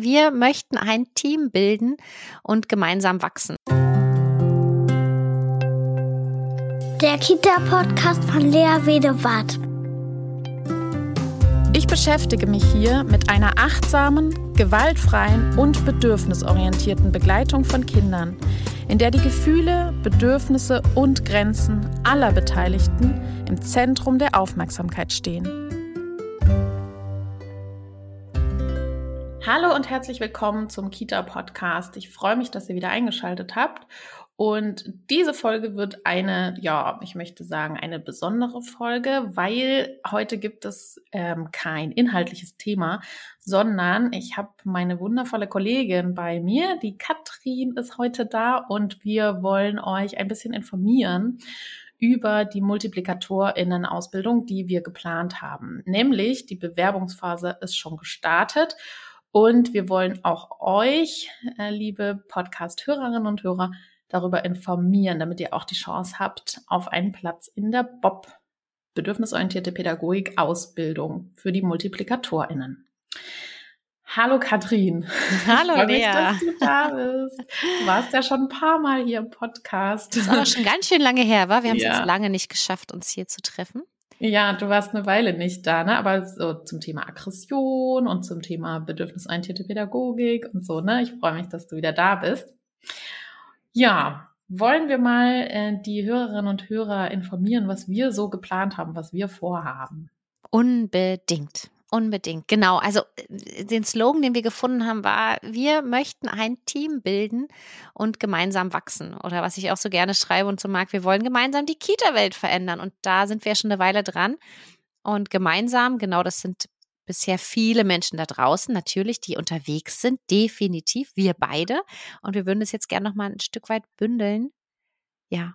wir möchten ein Team bilden und gemeinsam wachsen. Der Kita-Podcast von Lea Wedewart. Ich beschäftige mich hier mit einer achtsamen, gewaltfreien und bedürfnisorientierten Begleitung von Kindern, in der die Gefühle, Bedürfnisse und Grenzen aller Beteiligten im Zentrum der Aufmerksamkeit stehen. Hallo und herzlich willkommen zum Kita-Podcast. Ich freue mich, dass ihr wieder eingeschaltet habt. Und diese Folge wird eine, ja, ich möchte sagen, eine besondere Folge, weil heute gibt es ähm, kein inhaltliches Thema, sondern ich habe meine wundervolle Kollegin bei mir, die Katrin ist heute da und wir wollen euch ein bisschen informieren über die Multiplikatorinnen-Ausbildung, die wir geplant haben. Nämlich die Bewerbungsphase ist schon gestartet und wir wollen auch euch, äh, liebe Podcast-Hörerinnen und Hörer, darüber informieren, damit ihr auch die Chance habt auf einen Platz in der BOP, bedürfnisorientierte Pädagogik Ausbildung für die MultiplikatorInnen. Hallo Katrin. Hallo Lea. Mich, dass du da bist. Du warst ja schon ein paar Mal hier im Podcast. Das ist aber schon ganz schön lange her, war? Wir haben es Ja. jetzt lange nicht geschafft, uns hier zu treffen. Ja, du warst eine Weile nicht da, ne? Aber so zum Thema Aggression und zum Thema bedürfnisorientierte Pädagogik und so, ne? Ich freue mich, dass du wieder da bist. Ja, wollen wir mal äh, die Hörerinnen und Hörer informieren, was wir so geplant haben, was wir vorhaben. Unbedingt. Unbedingt. Genau. Also äh, den Slogan, den wir gefunden haben, war, wir möchten ein Team bilden und gemeinsam wachsen. Oder was ich auch so gerne schreibe und so mag, wir wollen gemeinsam die Kita-Welt verändern. Und da sind wir ja schon eine Weile dran. Und gemeinsam, genau das sind bisher viele Menschen da draußen, natürlich, die unterwegs sind, definitiv, wir beide. Und wir würden es jetzt gerne nochmal ein Stück weit bündeln. Ja,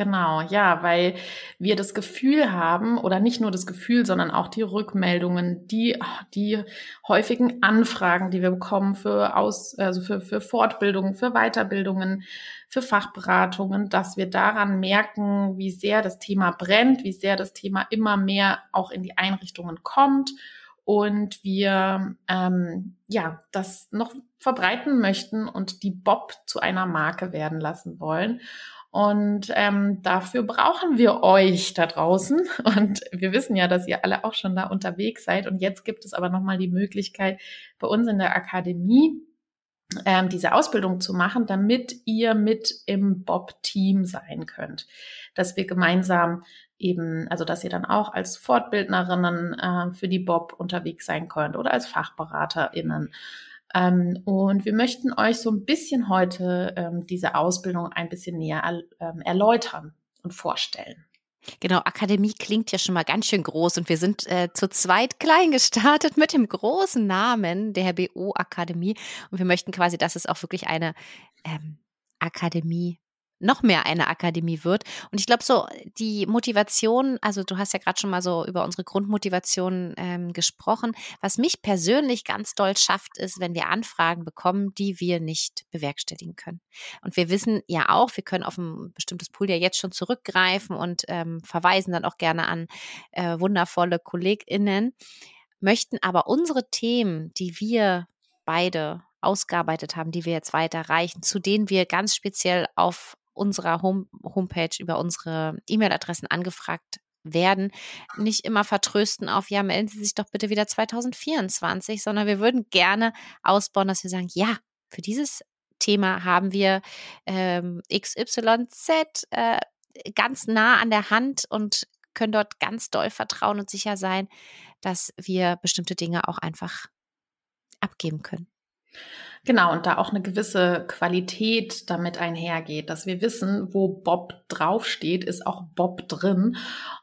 Genau, ja, weil wir das Gefühl haben, oder nicht nur das Gefühl, sondern auch die Rückmeldungen, die, die häufigen Anfragen, die wir bekommen für Aus, also für, für Fortbildungen, für Weiterbildungen, für Fachberatungen, dass wir daran merken, wie sehr das Thema brennt, wie sehr das Thema immer mehr auch in die Einrichtungen kommt und wir ähm, ja das noch verbreiten möchten und die Bob zu einer Marke werden lassen wollen. Und ähm, dafür brauchen wir euch da draußen. Und wir wissen ja, dass ihr alle auch schon da unterwegs seid. Und jetzt gibt es aber nochmal die Möglichkeit, bei uns in der Akademie ähm, diese Ausbildung zu machen, damit ihr mit im Bob-Team sein könnt. Dass wir gemeinsam eben, also dass ihr dann auch als Fortbildnerinnen äh, für die Bob unterwegs sein könnt oder als FachberaterInnen. Ähm, und wir möchten euch so ein bisschen heute ähm, diese Ausbildung ein bisschen näher er, ähm, erläutern und vorstellen. Genau, Akademie klingt ja schon mal ganz schön groß und wir sind äh, zu zweit klein gestartet mit dem großen Namen der BO Akademie und wir möchten quasi, dass es auch wirklich eine ähm, Akademie noch mehr eine Akademie wird. Und ich glaube, so die Motivation, also du hast ja gerade schon mal so über unsere Grundmotivation ähm, gesprochen. Was mich persönlich ganz doll schafft, ist, wenn wir Anfragen bekommen, die wir nicht bewerkstelligen können. Und wir wissen ja auch, wir können auf ein bestimmtes Pool ja jetzt schon zurückgreifen und ähm, verweisen dann auch gerne an äh, wundervolle KollegInnen, möchten aber unsere Themen, die wir beide ausgearbeitet haben, die wir jetzt weiterreichen, zu denen wir ganz speziell auf unserer Home Homepage über unsere E-Mail-Adressen angefragt werden, nicht immer vertrösten auf, ja, melden Sie sich doch bitte wieder 2024, sondern wir würden gerne ausbauen, dass wir sagen, ja, für dieses Thema haben wir ähm, XYZ äh, ganz nah an der Hand und können dort ganz doll vertrauen und sicher sein, dass wir bestimmte Dinge auch einfach abgeben können. Genau, und da auch eine gewisse Qualität damit einhergeht, dass wir wissen, wo Bob draufsteht, ist auch Bob drin.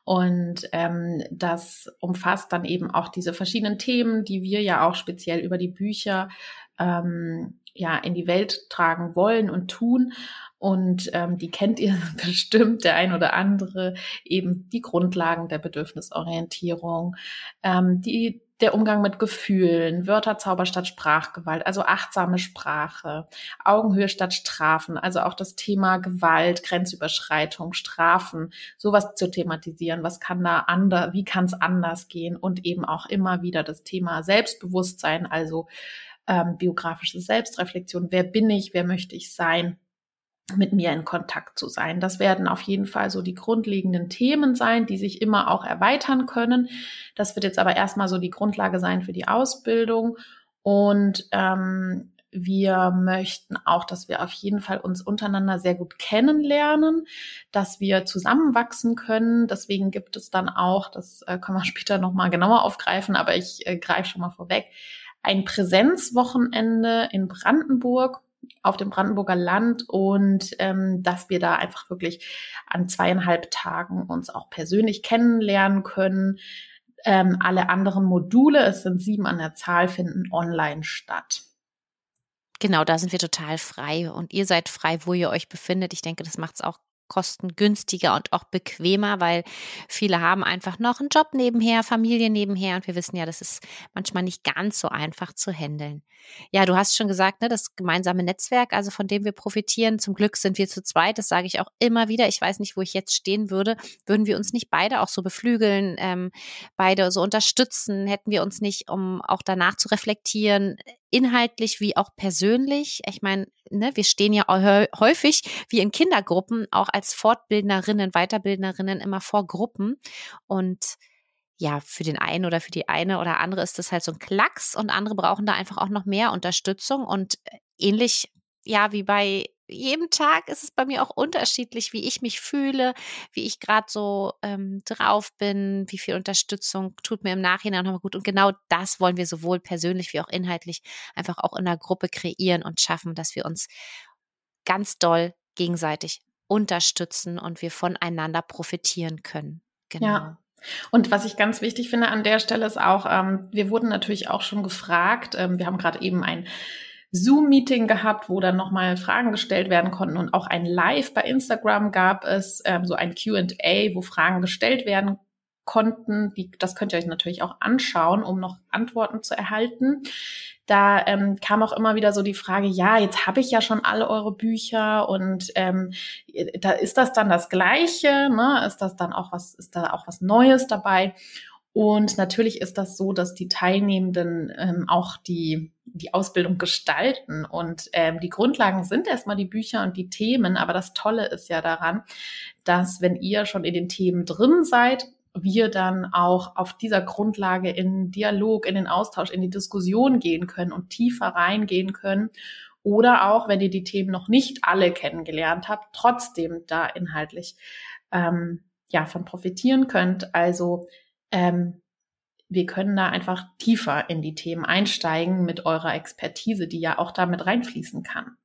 Und ähm, das umfasst dann eben auch diese verschiedenen Themen, die wir ja auch speziell über die Bücher ähm, ja in die Welt tragen wollen und tun. Und ähm, die kennt ihr bestimmt, der ein oder andere, eben die Grundlagen der Bedürfnisorientierung, ähm, die der Umgang mit Gefühlen, Wörterzauber statt Sprachgewalt, also achtsame Sprache, Augenhöhe statt Strafen, also auch das Thema Gewalt, Grenzüberschreitung, Strafen, sowas zu thematisieren, was kann da anders, wie kann es anders gehen und eben auch immer wieder das Thema Selbstbewusstsein, also ähm, biografische Selbstreflexion. Wer bin ich? Wer möchte ich sein? Mit mir in Kontakt zu sein. Das werden auf jeden Fall so die grundlegenden Themen sein, die sich immer auch erweitern können. Das wird jetzt aber erstmal so die Grundlage sein für die Ausbildung. Und ähm, wir möchten auch, dass wir auf jeden Fall uns untereinander sehr gut kennenlernen, dass wir zusammenwachsen können. Deswegen gibt es dann auch, das äh, können wir später nochmal genauer aufgreifen, aber ich äh, greife schon mal vorweg, ein Präsenzwochenende in Brandenburg auf dem Brandenburger Land und ähm, dass wir da einfach wirklich an zweieinhalb Tagen uns auch persönlich kennenlernen können. Ähm, alle anderen Module, es sind sieben an der Zahl, finden online statt. Genau, da sind wir total frei und ihr seid frei, wo ihr euch befindet. Ich denke, das macht es auch kostengünstiger und auch bequemer, weil viele haben einfach noch einen Job nebenher, Familie nebenher und wir wissen ja, das ist manchmal nicht ganz so einfach zu handeln. Ja, du hast schon gesagt, ne, das gemeinsame Netzwerk, also von dem wir profitieren. Zum Glück sind wir zu zweit, das sage ich auch immer wieder. Ich weiß nicht, wo ich jetzt stehen würde, würden wir uns nicht beide auch so beflügeln, ähm, beide so unterstützen, hätten wir uns nicht, um auch danach zu reflektieren, inhaltlich wie auch persönlich. Ich meine, ne, wir stehen ja häufig wie in Kindergruppen auch als Fortbildnerinnen, Weiterbildnerinnen immer vor Gruppen und ja, für den einen oder für die eine oder andere ist das halt so ein Klacks und andere brauchen da einfach auch noch mehr Unterstützung und äh, ähnlich ja wie bei jedem Tag ist es bei mir auch unterschiedlich, wie ich mich fühle, wie ich gerade so ähm, drauf bin, wie viel Unterstützung tut mir im Nachhinein nochmal gut. Und genau das wollen wir sowohl persönlich wie auch inhaltlich einfach auch in der Gruppe kreieren und schaffen, dass wir uns ganz doll gegenseitig unterstützen und wir voneinander profitieren können. Genau. Ja. Und was ich ganz wichtig finde an der Stelle ist auch, ähm, wir wurden natürlich auch schon gefragt, ähm, wir haben gerade eben ein Zoom-Meeting gehabt, wo dann nochmal Fragen gestellt werden konnten und auch ein Live bei Instagram gab es, ähm, so ein Q&A, wo Fragen gestellt werden konnten. Die, das könnt ihr euch natürlich auch anschauen, um noch Antworten zu erhalten. Da ähm, kam auch immer wieder so die Frage, ja, jetzt habe ich ja schon alle eure Bücher und ähm, da ist das dann das Gleiche, ne? Ist das dann auch was, ist da auch was Neues dabei? Und natürlich ist das so, dass die Teilnehmenden ähm, auch die, die Ausbildung gestalten. Und ähm, die Grundlagen sind erstmal die Bücher und die Themen. Aber das Tolle ist ja daran, dass wenn ihr schon in den Themen drin seid, wir dann auch auf dieser Grundlage in Dialog, in den Austausch, in die Diskussion gehen können und tiefer reingehen können. Oder auch, wenn ihr die Themen noch nicht alle kennengelernt habt, trotzdem da inhaltlich ähm, ja von profitieren könnt. Also ähm, wir können da einfach tiefer in die Themen einsteigen mit eurer Expertise, die ja auch damit reinfließen kann.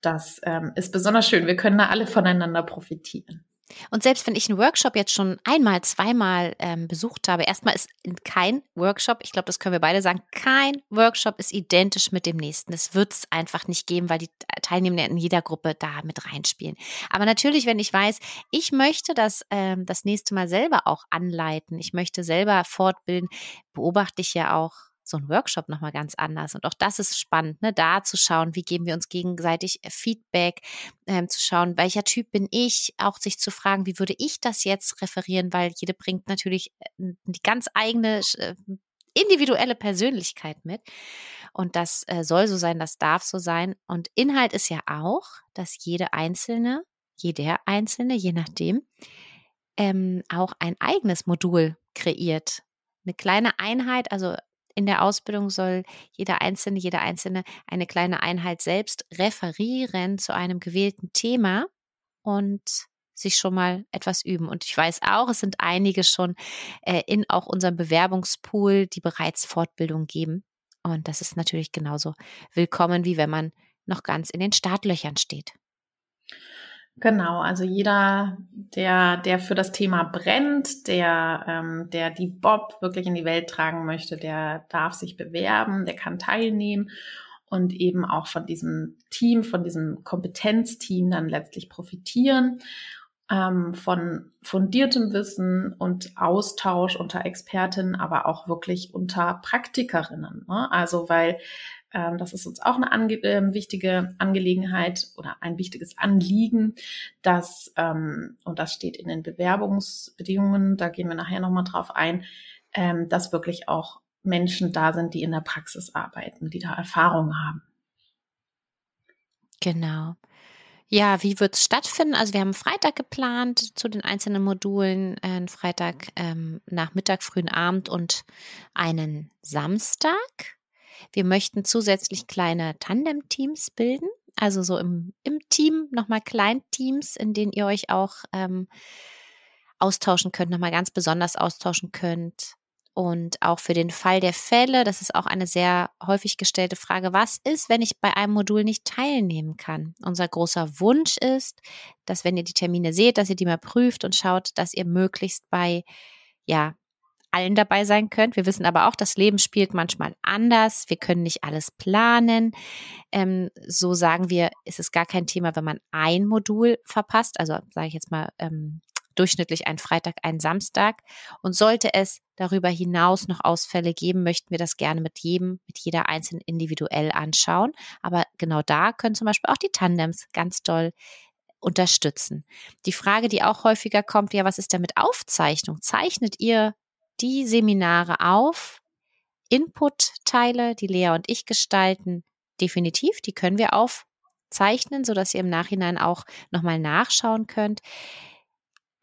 Das ähm, ist besonders schön. Wir können da alle voneinander profitieren. Und selbst wenn ich einen Workshop jetzt schon einmal, zweimal ähm, besucht habe, erstmal ist kein Workshop, ich glaube, das können wir beide sagen, kein Workshop ist identisch mit dem nächsten. Das wird es einfach nicht geben, weil die Teilnehmenden in jeder Gruppe da mit reinspielen. Aber natürlich, wenn ich weiß, ich möchte das ähm, das nächste Mal selber auch anleiten, ich möchte selber fortbilden, beobachte ich ja auch so ein Workshop nochmal ganz anders. Und auch das ist spannend, ne? da zu schauen, wie geben wir uns gegenseitig äh, Feedback, ähm, zu schauen, welcher Typ bin ich, auch sich zu fragen, wie würde ich das jetzt referieren, weil jede bringt natürlich äh, die ganz eigene äh, individuelle Persönlichkeit mit. Und das äh, soll so sein, das darf so sein. Und Inhalt ist ja auch, dass jede Einzelne, jeder Einzelne, je nachdem, ähm, auch ein eigenes Modul kreiert. Eine kleine Einheit, also in der Ausbildung soll jeder Einzelne, jeder Einzelne eine kleine Einheit selbst referieren zu einem gewählten Thema und sich schon mal etwas üben. Und ich weiß auch, es sind einige schon äh, in auch unserem Bewerbungspool, die bereits Fortbildung geben. Und das ist natürlich genauso willkommen, wie wenn man noch ganz in den Startlöchern steht. Genau, also jeder, der, der für das Thema brennt, der, ähm, der die Bob wirklich in die Welt tragen möchte, der darf sich bewerben, der kann teilnehmen und eben auch von diesem Team, von diesem Kompetenzteam dann letztlich profitieren, ähm, von fundiertem Wissen und Austausch unter Expertinnen, aber auch wirklich unter Praktikerinnen. Ne? Also weil ähm, das ist uns auch eine ange äh, wichtige Angelegenheit oder ein wichtiges Anliegen, dass, ähm, und das steht in den Bewerbungsbedingungen, da gehen wir nachher nochmal drauf ein, ähm, dass wirklich auch Menschen da sind, die in der Praxis arbeiten, die da Erfahrung haben. Genau. Ja, wie wird es stattfinden? Also wir haben Freitag geplant zu den einzelnen Modulen, äh, einen Freitag ähm, Nachmittag, frühen Abend und einen Samstag. Wir möchten zusätzlich kleine Tandem-Teams bilden, also so im, im Team nochmal Kleinteams, in denen ihr euch auch ähm, austauschen könnt, nochmal ganz besonders austauschen könnt. Und auch für den Fall der Fälle, das ist auch eine sehr häufig gestellte Frage, was ist, wenn ich bei einem Modul nicht teilnehmen kann? Unser großer Wunsch ist, dass wenn ihr die Termine seht, dass ihr die mal prüft und schaut, dass ihr möglichst bei, ja, allen dabei sein könnt. Wir wissen aber auch, das Leben spielt manchmal anders. Wir können nicht alles planen. Ähm, so sagen wir, ist es gar kein Thema, wenn man ein Modul verpasst. Also sage ich jetzt mal ähm, durchschnittlich einen Freitag, einen Samstag. Und sollte es darüber hinaus noch Ausfälle geben, möchten wir das gerne mit jedem, mit jeder einzelnen individuell anschauen. Aber genau da können zum Beispiel auch die Tandems ganz toll unterstützen. Die Frage, die auch häufiger kommt, ja, was ist denn mit Aufzeichnung? Zeichnet ihr die Seminare auf? Input-Teile, die Lea und ich gestalten, definitiv, die können wir aufzeichnen, sodass ihr im Nachhinein auch nochmal nachschauen könnt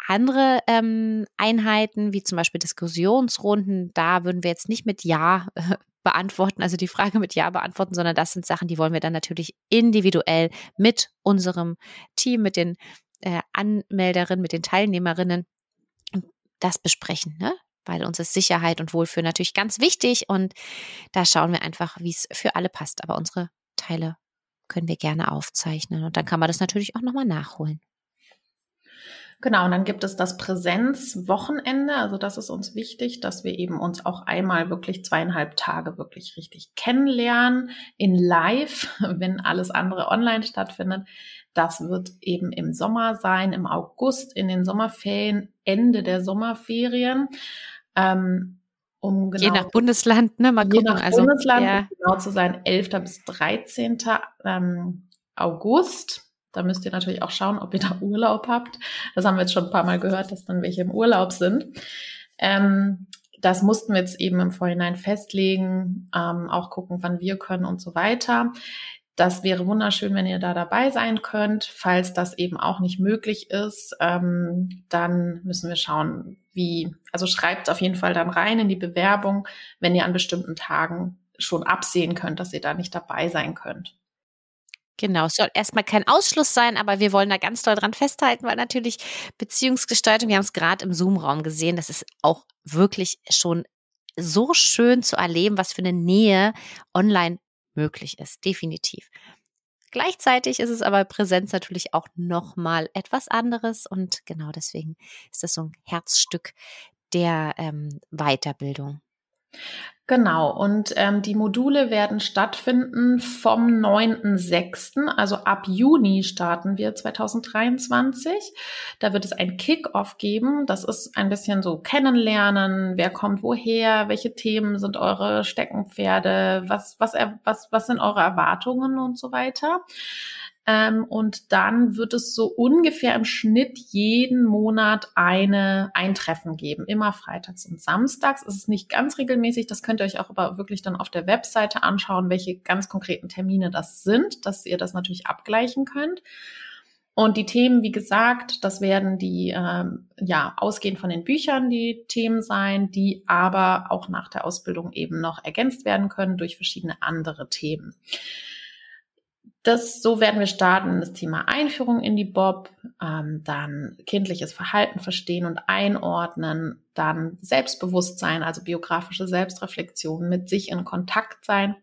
andere ähm, Einheiten, wie zum Beispiel Diskussionsrunden, da würden wir jetzt nicht mit Ja äh, beantworten, also die Frage mit Ja beantworten, sondern das sind Sachen, die wollen wir dann natürlich individuell mit unserem Team, mit den äh, Anmelderinnen, mit den Teilnehmerinnen das besprechen, ne? Weil uns ist Sicherheit und Wohlfühl natürlich ganz wichtig und da schauen wir einfach, wie es für alle passt. Aber unsere Teile können wir gerne aufzeichnen und dann kann man das natürlich auch nochmal nachholen. Genau, und dann gibt es das Präsenzwochenende. Also das ist uns wichtig, dass wir eben uns auch einmal wirklich zweieinhalb Tage wirklich richtig kennenlernen in Live, wenn alles andere online stattfindet. Das wird eben im Sommer sein, im August, in den Sommerferien, Ende der Sommerferien. Ähm, um genau, je nach Bundesland, ne? Mal gucken. Je nach also, Bundesland, ja. genau zu sein, 11. bis 13. Ähm, August. Da müsst ihr natürlich auch schauen, ob ihr da Urlaub habt. Das haben wir jetzt schon ein paar Mal gehört, dass dann welche im Urlaub sind. Ähm, das mussten wir jetzt eben im Vorhinein festlegen, ähm, auch gucken, wann wir können und so weiter. Das wäre wunderschön, wenn ihr da dabei sein könnt. Falls das eben auch nicht möglich ist, ähm, dann müssen wir schauen, wie. Also schreibt auf jeden Fall dann rein in die Bewerbung, wenn ihr an bestimmten Tagen schon absehen könnt, dass ihr da nicht dabei sein könnt. Genau, es soll erstmal kein Ausschluss sein, aber wir wollen da ganz doll dran festhalten, weil natürlich Beziehungsgestaltung, wir haben es gerade im Zoom-Raum gesehen, das ist auch wirklich schon so schön zu erleben, was für eine Nähe online möglich ist, definitiv. Gleichzeitig ist es aber Präsenz natürlich auch nochmal etwas anderes und genau deswegen ist das so ein Herzstück der ähm, Weiterbildung. Genau, und ähm, die Module werden stattfinden vom 9.6., also ab Juni starten wir 2023. Da wird es ein Kick-off geben. Das ist ein bisschen so kennenlernen, wer kommt woher, welche Themen sind eure Steckenpferde, was, was, was, was sind eure Erwartungen und so weiter. Ähm, und dann wird es so ungefähr im Schnitt jeden Monat eine Eintreffen geben. Immer freitags und samstags. Es ist nicht ganz regelmäßig. Das könnt ihr euch auch aber wirklich dann auf der Webseite anschauen, welche ganz konkreten Termine das sind, dass ihr das natürlich abgleichen könnt. Und die Themen, wie gesagt, das werden die, ähm, ja, ausgehend von den Büchern die Themen sein, die aber auch nach der Ausbildung eben noch ergänzt werden können durch verschiedene andere Themen. Das, so werden wir starten, das Thema Einführung in die Bob, ähm, dann kindliches Verhalten verstehen und einordnen, dann Selbstbewusstsein, also biografische Selbstreflexion, mit sich in Kontakt sein,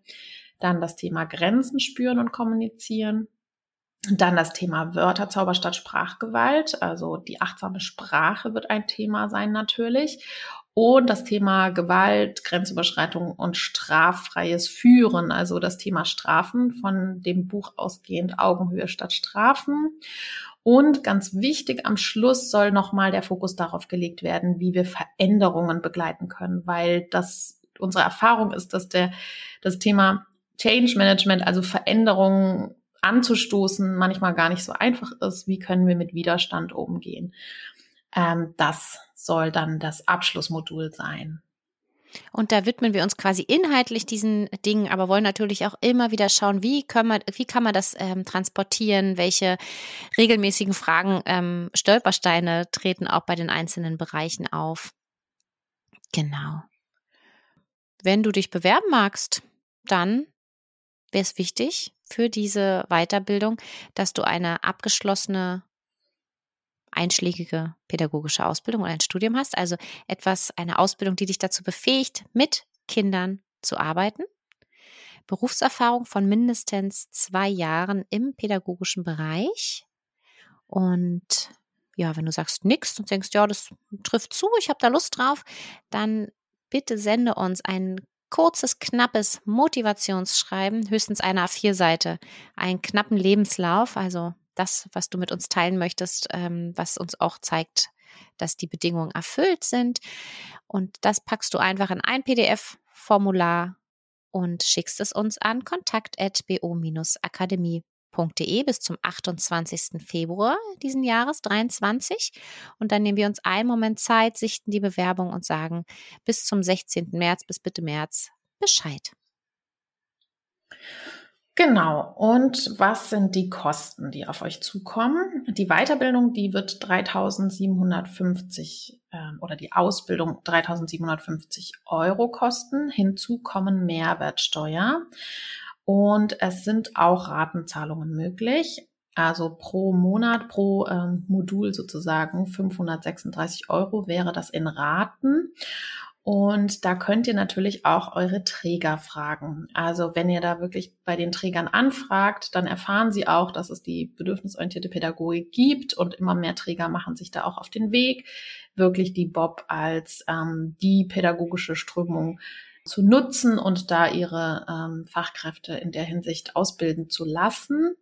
dann das Thema Grenzen spüren und kommunizieren, dann das Thema Wörterzauber statt Sprachgewalt, also die achtsame Sprache wird ein Thema sein natürlich und das Thema Gewalt, Grenzüberschreitung und straffreies Führen, also das Thema Strafen von dem Buch ausgehend Augenhöhe statt Strafen. Und ganz wichtig, am Schluss soll nochmal der Fokus darauf gelegt werden, wie wir Veränderungen begleiten können, weil das unsere Erfahrung ist, dass der, das Thema Change Management, also Veränderungen anzustoßen, manchmal gar nicht so einfach ist. Wie können wir mit Widerstand umgehen? Ähm, das soll dann das Abschlussmodul sein. Und da widmen wir uns quasi inhaltlich diesen Dingen, aber wollen natürlich auch immer wieder schauen, wie, können wir, wie kann man das ähm, transportieren, welche regelmäßigen Fragen, ähm, Stolpersteine treten auch bei den einzelnen Bereichen auf. Genau. Wenn du dich bewerben magst, dann wäre es wichtig für diese Weiterbildung, dass du eine abgeschlossene einschlägige pädagogische Ausbildung oder ein Studium hast, also etwas, eine Ausbildung, die dich dazu befähigt, mit Kindern zu arbeiten. Berufserfahrung von mindestens zwei Jahren im pädagogischen Bereich. Und ja, wenn du sagst nix und denkst, ja, das trifft zu, ich habe da Lust drauf, dann bitte sende uns ein kurzes, knappes Motivationsschreiben, höchstens eine A4-Seite, einen knappen Lebenslauf, also das, was du mit uns teilen möchtest, ähm, was uns auch zeigt, dass die Bedingungen erfüllt sind. Und das packst du einfach in ein PDF-Formular und schickst es uns an kontakt.bo-akademie.de bis zum 28. Februar diesen Jahres 23. Und dann nehmen wir uns einen Moment Zeit, sichten die Bewerbung und sagen bis zum 16. März, bis bitte März Bescheid. Genau. Und was sind die Kosten, die auf euch zukommen? Die Weiterbildung, die wird 3750 äh, oder die Ausbildung 3750 Euro kosten. Hinzu kommen Mehrwertsteuer. Und es sind auch Ratenzahlungen möglich. Also pro Monat, pro ähm, Modul sozusagen 536 Euro wäre das in Raten. Und da könnt ihr natürlich auch eure Träger fragen. Also wenn ihr da wirklich bei den Trägern anfragt, dann erfahren sie auch, dass es die bedürfnisorientierte Pädagogik gibt und immer mehr Träger machen sich da auch auf den Weg, wirklich die Bob als ähm, die pädagogische Strömung zu nutzen und da ihre ähm, Fachkräfte in der Hinsicht ausbilden zu lassen.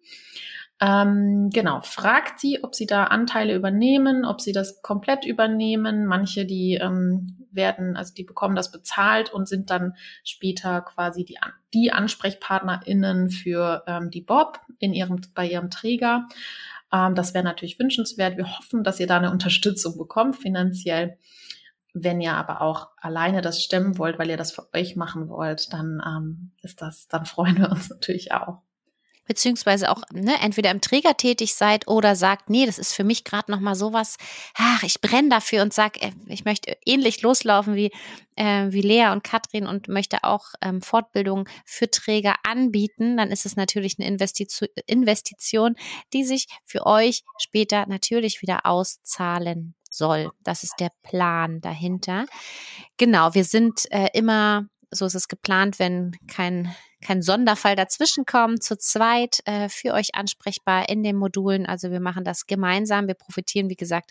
Ähm, genau, fragt sie, ob sie da Anteile übernehmen, ob sie das komplett übernehmen. Manche, die ähm, werden, also die bekommen das bezahlt und sind dann später quasi die, die AnsprechpartnerInnen für ähm, die Bob in ihrem, bei ihrem Träger. Ähm, das wäre natürlich wünschenswert. Wir hoffen, dass ihr da eine Unterstützung bekommt finanziell. Wenn ihr aber auch alleine das stemmen wollt, weil ihr das für euch machen wollt, dann ähm, ist das, dann freuen wir uns natürlich auch beziehungsweise auch ne, entweder im Träger tätig seid oder sagt, nee, das ist für mich gerade noch mal sowas, ach, ich brenne dafür und sag, äh, ich möchte ähnlich loslaufen wie äh, wie Lea und Katrin und möchte auch ähm, Fortbildung für Träger anbieten, dann ist es natürlich eine Investition, Investition, die sich für euch später natürlich wieder auszahlen soll. Das ist der Plan dahinter. Genau, wir sind äh, immer so ist es geplant, wenn kein, kein Sonderfall dazwischen kommt, zu zweit äh, für euch ansprechbar in den Modulen. Also wir machen das gemeinsam. Wir profitieren, wie gesagt,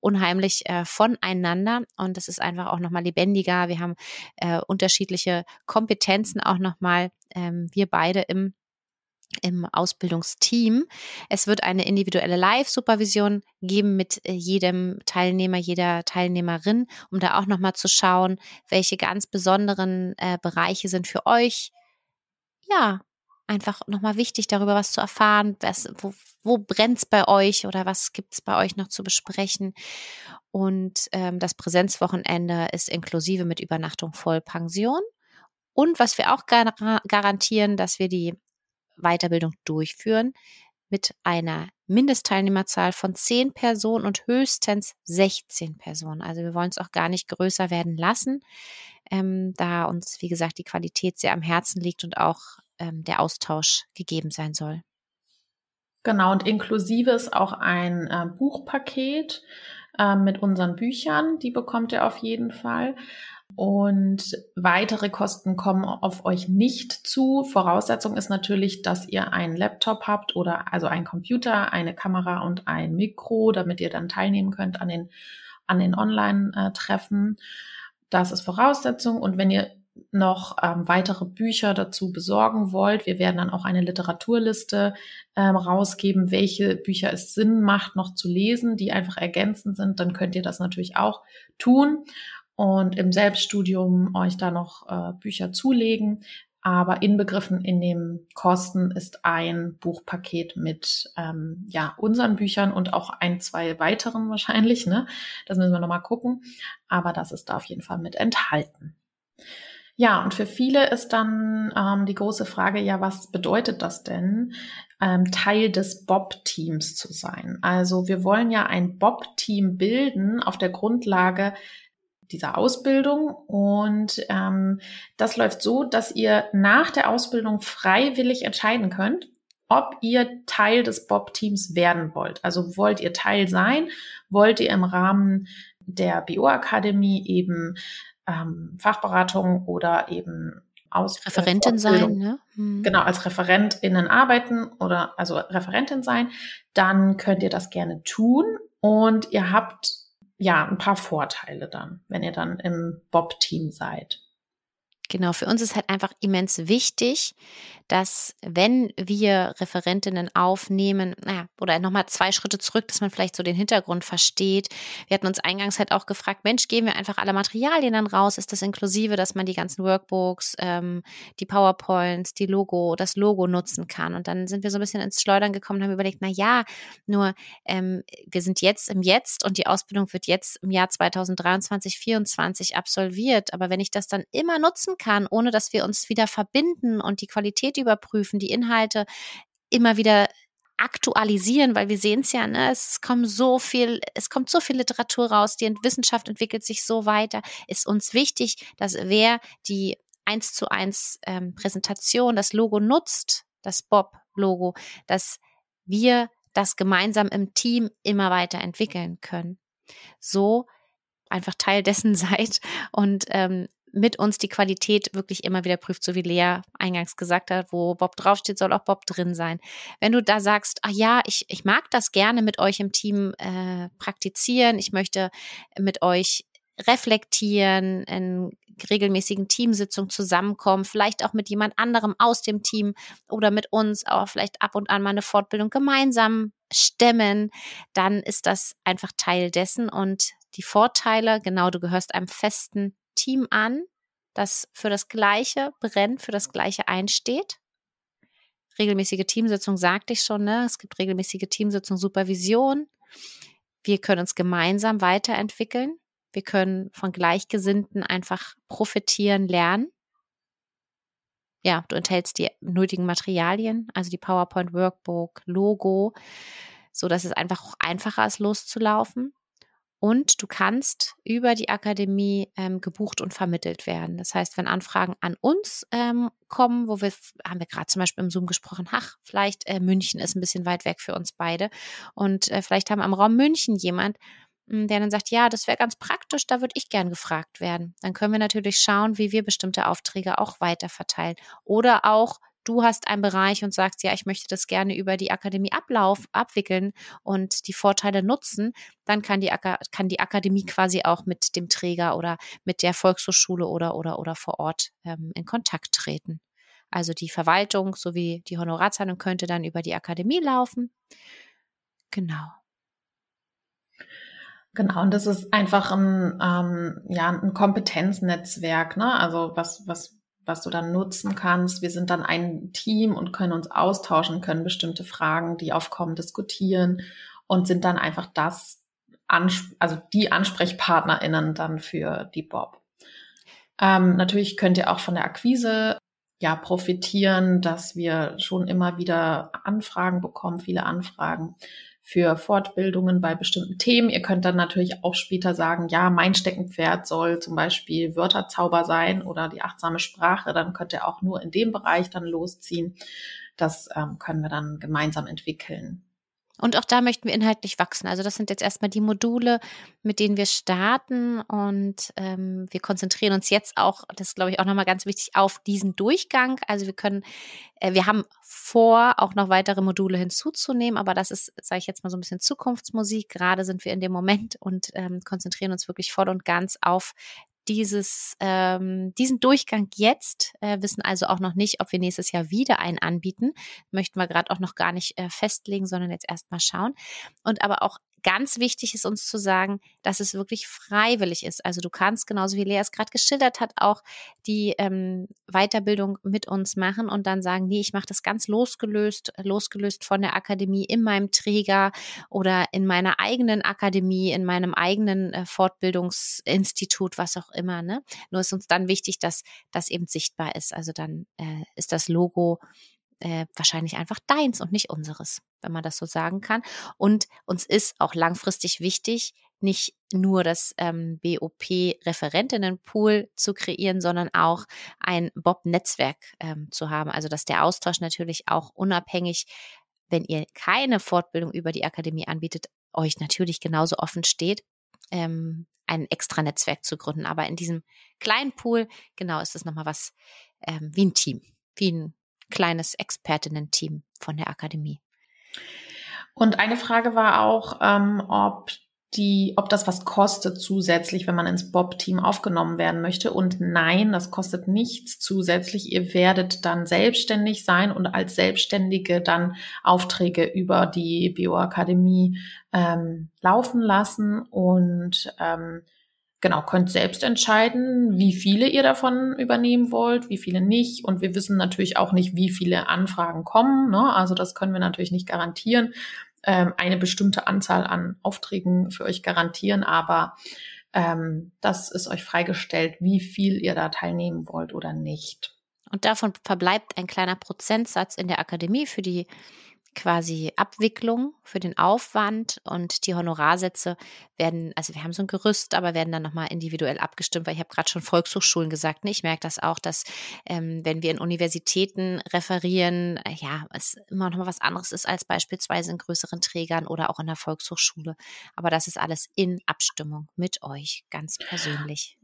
unheimlich äh, voneinander und es ist einfach auch nochmal lebendiger. Wir haben äh, unterschiedliche Kompetenzen auch nochmal, ähm, wir beide im im Ausbildungsteam. Es wird eine individuelle Live-Supervision geben mit äh, jedem Teilnehmer, jeder Teilnehmerin, um da auch nochmal zu schauen, welche ganz besonderen äh, Bereiche sind für euch. Ja, einfach nochmal wichtig, darüber was zu erfahren, was, wo, wo brennt es bei euch oder was gibt es bei euch noch zu besprechen. Und ähm, das Präsenzwochenende ist inklusive mit Übernachtung Vollpension. Und was wir auch gar garantieren, dass wir die Weiterbildung durchführen mit einer Mindestteilnehmerzahl von 10 Personen und höchstens 16 Personen. Also wir wollen es auch gar nicht größer werden lassen, ähm, da uns, wie gesagt, die Qualität sehr am Herzen liegt und auch ähm, der Austausch gegeben sein soll. Genau, und inklusive ist auch ein äh, Buchpaket äh, mit unseren Büchern, die bekommt ihr auf jeden Fall. Und weitere Kosten kommen auf euch nicht zu. Voraussetzung ist natürlich, dass ihr einen Laptop habt oder also einen Computer, eine Kamera und ein Mikro, damit ihr dann teilnehmen könnt an den, an den Online-Treffen. Das ist Voraussetzung. Und wenn ihr noch ähm, weitere Bücher dazu besorgen wollt, wir werden dann auch eine Literaturliste ähm, rausgeben, welche Bücher es Sinn macht, noch zu lesen, die einfach ergänzend sind, dann könnt ihr das natürlich auch tun und im Selbststudium euch da noch äh, Bücher zulegen. Aber inbegriffen in den Kosten ist ein Buchpaket mit ähm, ja unseren Büchern und auch ein, zwei weiteren wahrscheinlich. Ne? Das müssen wir nochmal gucken. Aber das ist da auf jeden Fall mit enthalten. Ja, und für viele ist dann ähm, die große Frage, ja, was bedeutet das denn, ähm, Teil des Bob-Teams zu sein? Also wir wollen ja ein Bob-Team bilden auf der Grundlage dieser Ausbildung und ähm, das läuft so, dass ihr nach der Ausbildung freiwillig entscheiden könnt, ob ihr Teil des Bob-Teams werden wollt. Also wollt ihr Teil sein? Wollt ihr im Rahmen der BO-Akademie eben ähm, Fachberatung oder eben aus Referentin sein, ne? Mhm. Genau, als ReferentInnen arbeiten oder also Referentin sein, dann könnt ihr das gerne tun und ihr habt ja ein paar Vorteile dann, wenn ihr dann im Bob-Team seid. Genau, für uns ist halt einfach immens wichtig, dass wenn wir Referentinnen aufnehmen, naja, oder nochmal zwei Schritte zurück, dass man vielleicht so den Hintergrund versteht. Wir hatten uns eingangs halt auch gefragt, Mensch, geben wir einfach alle Materialien dann raus? Ist das inklusive, dass man die ganzen Workbooks, ähm, die PowerPoints, die Logo, das Logo nutzen kann? Und dann sind wir so ein bisschen ins Schleudern gekommen und haben überlegt, na ja, nur ähm, wir sind jetzt im Jetzt und die Ausbildung wird jetzt im Jahr 2023, 2024 absolviert. Aber wenn ich das dann immer nutzen kann, ohne dass wir uns wieder verbinden und die Qualität überprüfen, die Inhalte immer wieder aktualisieren, weil wir sehen es ja, ne, es kommt so viel, es kommt so viel Literatur raus, die Wissenschaft entwickelt sich so weiter, ist uns wichtig, dass wer die eins zu eins ähm, Präsentation, das Logo nutzt, das Bob-Logo, dass wir das gemeinsam im Team immer weiter entwickeln können. So einfach Teil dessen seid und ähm, mit uns die Qualität wirklich immer wieder prüft, so wie Lea eingangs gesagt hat, wo Bob draufsteht, soll auch Bob drin sein. Wenn du da sagst, ah ja, ich, ich mag das gerne mit euch im Team äh, praktizieren, ich möchte mit euch reflektieren, in regelmäßigen Teamsitzungen zusammenkommen, vielleicht auch mit jemand anderem aus dem Team oder mit uns, auch vielleicht ab und an mal eine Fortbildung gemeinsam stemmen, dann ist das einfach Teil dessen und die Vorteile, genau, du gehörst einem festen Team an, das für das Gleiche brennt, für das Gleiche einsteht. Regelmäßige Teamsitzung sagte ich schon, ne? Es gibt regelmäßige Teamsitzung, Supervision. Wir können uns gemeinsam weiterentwickeln. Wir können von Gleichgesinnten einfach profitieren, lernen. Ja, du enthältst die nötigen Materialien, also die PowerPoint Workbook, Logo, so dass es einfach auch einfacher ist, loszulaufen. Und du kannst über die Akademie ähm, gebucht und vermittelt werden. Das heißt, wenn Anfragen an uns ähm, kommen, wo wir, haben wir gerade zum Beispiel im Zoom gesprochen, ach, vielleicht äh, München ist ein bisschen weit weg für uns beide. Und äh, vielleicht haben wir im Raum München jemand, hm, der dann sagt, ja, das wäre ganz praktisch, da würde ich gern gefragt werden. Dann können wir natürlich schauen, wie wir bestimmte Aufträge auch weiter verteilen. Oder auch du hast einen Bereich und sagst, ja, ich möchte das gerne über die Akademie Ablauf abwickeln und die Vorteile nutzen, dann kann die, kann die Akademie quasi auch mit dem Träger oder mit der Volkshochschule oder, oder, oder vor Ort ähm, in Kontakt treten. Also die Verwaltung sowie die Honorarzahlung könnte dann über die Akademie laufen. Genau. Genau, und das ist einfach ein, ähm, ja, ein Kompetenznetzwerk, ne? Also was, was was du dann nutzen kannst. Wir sind dann ein Team und können uns austauschen, können bestimmte Fragen, die aufkommen, diskutieren und sind dann einfach das, also die AnsprechpartnerInnen dann für die Bob. Ähm, natürlich könnt ihr auch von der Akquise ja profitieren, dass wir schon immer wieder Anfragen bekommen, viele Anfragen für Fortbildungen bei bestimmten Themen. Ihr könnt dann natürlich auch später sagen, ja, mein Steckenpferd soll zum Beispiel Wörterzauber sein oder die achtsame Sprache. Dann könnt ihr auch nur in dem Bereich dann losziehen. Das ähm, können wir dann gemeinsam entwickeln. Und auch da möchten wir inhaltlich wachsen. Also das sind jetzt erstmal die Module, mit denen wir starten und ähm, wir konzentrieren uns jetzt auch, das ist glaube ich auch nochmal ganz wichtig, auf diesen Durchgang. Also wir können, äh, wir haben vor, auch noch weitere Module hinzuzunehmen, aber das ist, sage ich jetzt mal so ein bisschen Zukunftsmusik. Gerade sind wir in dem Moment und ähm, konzentrieren uns wirklich voll und ganz auf dieses, ähm, diesen Durchgang jetzt, äh, wissen also auch noch nicht, ob wir nächstes Jahr wieder einen anbieten. Möchten wir gerade auch noch gar nicht äh, festlegen, sondern jetzt erstmal schauen. Und aber auch ganz wichtig ist uns zu sagen, dass es wirklich freiwillig ist. Also du kannst genauso wie Lea es gerade geschildert hat, auch die ähm, Weiterbildung mit uns machen und dann sagen, nee, ich mache das ganz losgelöst, losgelöst von der Akademie in meinem Träger oder in meiner eigenen Akademie, in meinem eigenen äh, Fortbildungsinstitut, was auch immer. Ne? Nur ist uns dann wichtig, dass das eben sichtbar ist. Also dann äh, ist das Logo äh, wahrscheinlich einfach deins und nicht unseres, wenn man das so sagen kann. Und uns ist auch langfristig wichtig, nicht nur das ähm, BOP-Referentinnenpool zu kreieren, sondern auch ein Bob-Netzwerk ähm, zu haben. Also dass der Austausch natürlich auch unabhängig, wenn ihr keine Fortbildung über die Akademie anbietet, euch natürlich genauso offen steht, ähm, ein extra Netzwerk zu gründen. Aber in diesem kleinen Pool, genau, ist es nochmal was ähm, wie ein Team, wie ein kleines Expertinnen-Team von der Akademie. Und eine Frage war auch, ähm, ob die, ob das was kostet zusätzlich, wenn man ins Bob-Team aufgenommen werden möchte. Und nein, das kostet nichts zusätzlich. Ihr werdet dann selbstständig sein und als Selbstständige dann Aufträge über die Bioakademie ähm, laufen lassen und ähm, genau, könnt selbst entscheiden, wie viele ihr davon übernehmen wollt, wie viele nicht. Und wir wissen natürlich auch nicht, wie viele Anfragen kommen. Ne? Also das können wir natürlich nicht garantieren. Ähm, eine bestimmte Anzahl an Aufträgen für euch garantieren, aber ähm, das ist euch freigestellt, wie viel ihr da teilnehmen wollt oder nicht. Und davon verbleibt ein kleiner Prozentsatz in der Akademie für die quasi Abwicklung für den Aufwand und die Honorarsätze werden, also wir haben so ein Gerüst, aber werden dann nochmal individuell abgestimmt, weil ich habe gerade schon Volkshochschulen gesagt. Ne? Ich merke das auch, dass ähm, wenn wir in Universitäten referieren, äh, ja, es immer noch mal was anderes ist als beispielsweise in größeren Trägern oder auch in der Volkshochschule. Aber das ist alles in Abstimmung mit euch, ganz persönlich.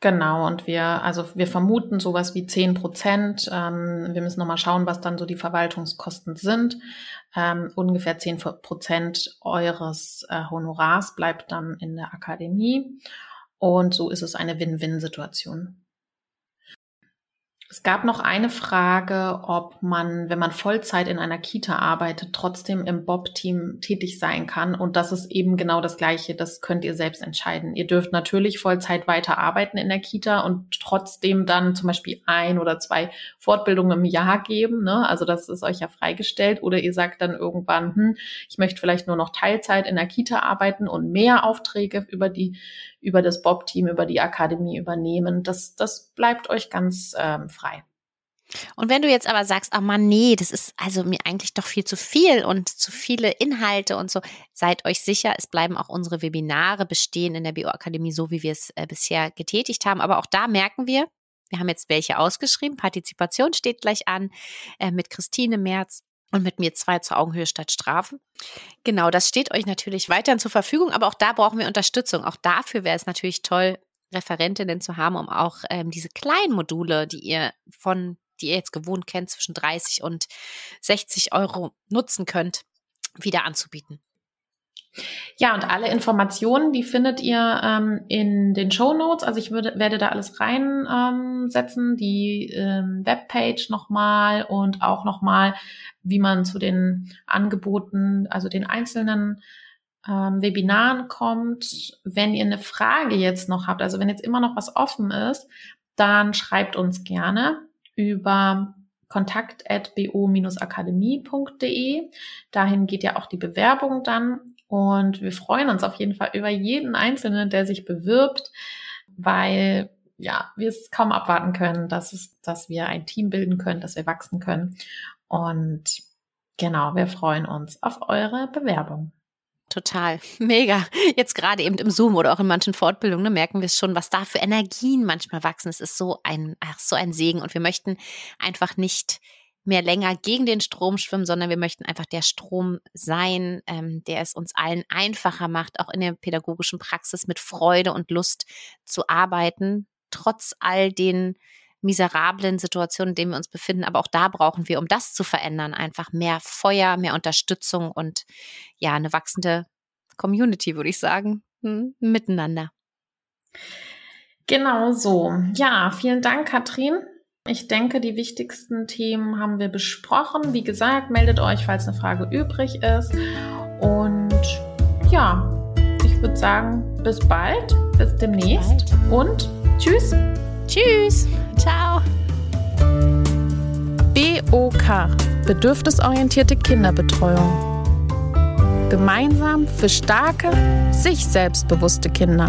Genau, und wir, also wir vermuten sowas wie zehn Prozent. Ähm, wir müssen nochmal schauen, was dann so die Verwaltungskosten sind. Ähm, ungefähr zehn Prozent eures äh, Honorars bleibt dann in der Akademie. Und so ist es eine Win-Win-Situation. Es gab noch eine Frage, ob man, wenn man Vollzeit in einer Kita arbeitet, trotzdem im Bob-Team tätig sein kann. Und das ist eben genau das Gleiche. Das könnt ihr selbst entscheiden. Ihr dürft natürlich Vollzeit weiter arbeiten in der Kita und trotzdem dann zum Beispiel ein oder zwei Fortbildungen im Jahr geben. Ne? Also das ist euch ja freigestellt. Oder ihr sagt dann irgendwann, hm, ich möchte vielleicht nur noch Teilzeit in der Kita arbeiten und mehr Aufträge über die über das Bob-Team, über die Akademie übernehmen. Das, das bleibt euch ganz ähm, frei. Und wenn du jetzt aber sagst, oh Mann, nee, das ist also mir eigentlich doch viel zu viel und zu viele Inhalte und so, seid euch sicher, es bleiben auch unsere Webinare bestehen in der Bioakademie, so wie wir es äh, bisher getätigt haben. Aber auch da merken wir, wir haben jetzt welche ausgeschrieben. Partizipation steht gleich an äh, mit Christine Merz und mit mir zwei zur Augenhöhe statt Strafen. Genau, das steht euch natürlich weiterhin zur Verfügung, aber auch da brauchen wir Unterstützung. Auch dafür wäre es natürlich toll, Referentinnen zu haben, um auch ähm, diese kleinen Module, die ihr von, die ihr jetzt gewohnt kennt, zwischen 30 und 60 Euro nutzen könnt, wieder anzubieten. Ja, und alle Informationen, die findet ihr ähm, in den Show Notes. Also ich würde, werde da alles reinsetzen, ähm, die ähm, Webpage nochmal und auch nochmal, wie man zu den Angeboten, also den einzelnen ähm, Webinaren kommt. Wenn ihr eine Frage jetzt noch habt, also wenn jetzt immer noch was offen ist, dann schreibt uns gerne über kontakt.bo-akademie.de. Dahin geht ja auch die Bewerbung dann und wir freuen uns auf jeden Fall über jeden Einzelnen, der sich bewirbt, weil ja, wir es kaum abwarten können, dass es, dass wir ein Team bilden können, dass wir wachsen können. Und genau, wir freuen uns auf eure Bewerbung. Total. Mega. Jetzt gerade eben im Zoom oder auch in manchen Fortbildungen ne, merken wir es schon, was da für Energien manchmal wachsen. Es ist so ein, ach, so ein Segen. Und wir möchten einfach nicht mehr länger gegen den Strom schwimmen, sondern wir möchten einfach der Strom sein, ähm, der es uns allen einfacher macht, auch in der pädagogischen Praxis mit Freude und Lust zu arbeiten, trotz all den miserablen Situationen, in denen wir uns befinden. Aber auch da brauchen wir, um das zu verändern, einfach mehr Feuer, mehr Unterstützung und ja, eine wachsende Community, würde ich sagen, hm, miteinander. Genau so. Ja, vielen Dank, Katrin. Ich denke, die wichtigsten Themen haben wir besprochen. Wie gesagt, meldet euch, falls eine Frage übrig ist. Und ja, ich würde sagen, bis bald, bis demnächst bald. und tschüss. Tschüss. Ciao. BOK, bedürfnisorientierte Kinderbetreuung. Gemeinsam für starke, sich selbstbewusste Kinder.